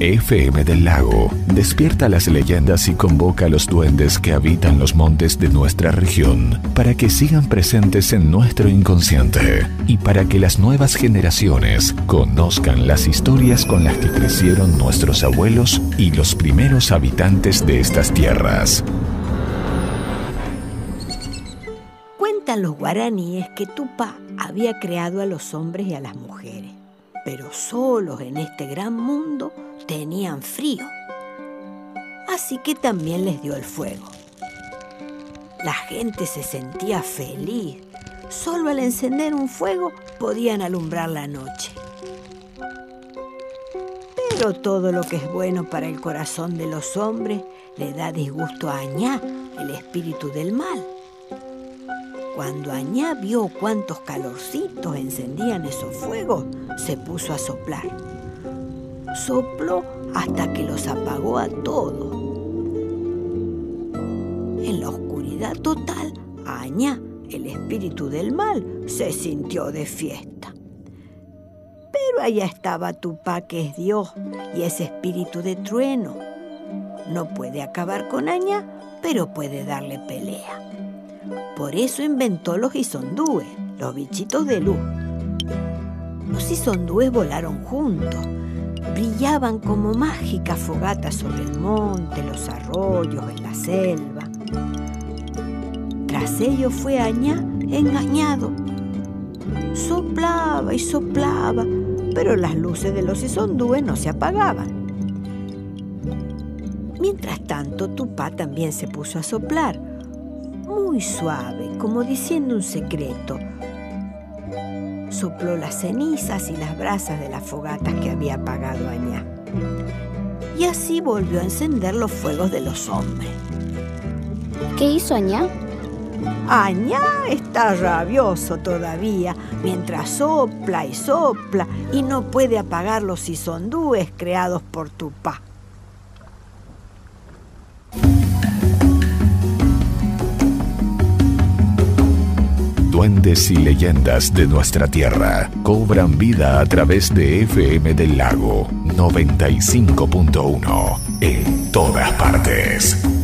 FM del Lago despierta las leyendas y convoca a los duendes que habitan los montes de nuestra región para que sigan presentes en nuestro inconsciente y para que las nuevas generaciones conozcan las historias con las que crecieron nuestros abuelos y los primeros habitantes de estas tierras. Cuentan los guaraníes que Tupá había creado a los hombres y a las mujeres, pero solos en este gran mundo tenían frío. Así que también les dio el fuego. La gente se sentía feliz. Solo al encender un fuego podían alumbrar la noche. Pero todo lo que es bueno para el corazón de los hombres le da disgusto a Añá, el espíritu del mal. Cuando Añá vio cuántos calorcitos encendían esos fuegos, se puso a soplar sopló hasta que los apagó a todos. En la oscuridad total, Aña, el espíritu del mal, se sintió de fiesta. Pero allá estaba Tupá, que es Dios, y ese espíritu de trueno. No puede acabar con Aña, pero puede darle pelea. Por eso inventó los isondúes, los bichitos de luz. Los isondúes volaron juntos brillaban como mágicas fogatas sobre el monte, los arroyos, en la selva. Tras ello fue Añá engañado. Soplaba y soplaba, pero las luces de los isondúes no se apagaban. Mientras tanto, Tupá también se puso a soplar, muy suave, como diciendo un secreto, sopló las cenizas y las brasas de las fogatas que había apagado Añá. Y así volvió a encender los fuegos de los hombres. ¿Qué hizo Añá? Añá está rabioso todavía, mientras sopla y sopla y no puede apagar los isondúes creados por Tupá. Duendes y leyendas de nuestra tierra cobran vida a través de FM del Lago 95.1 en todas partes.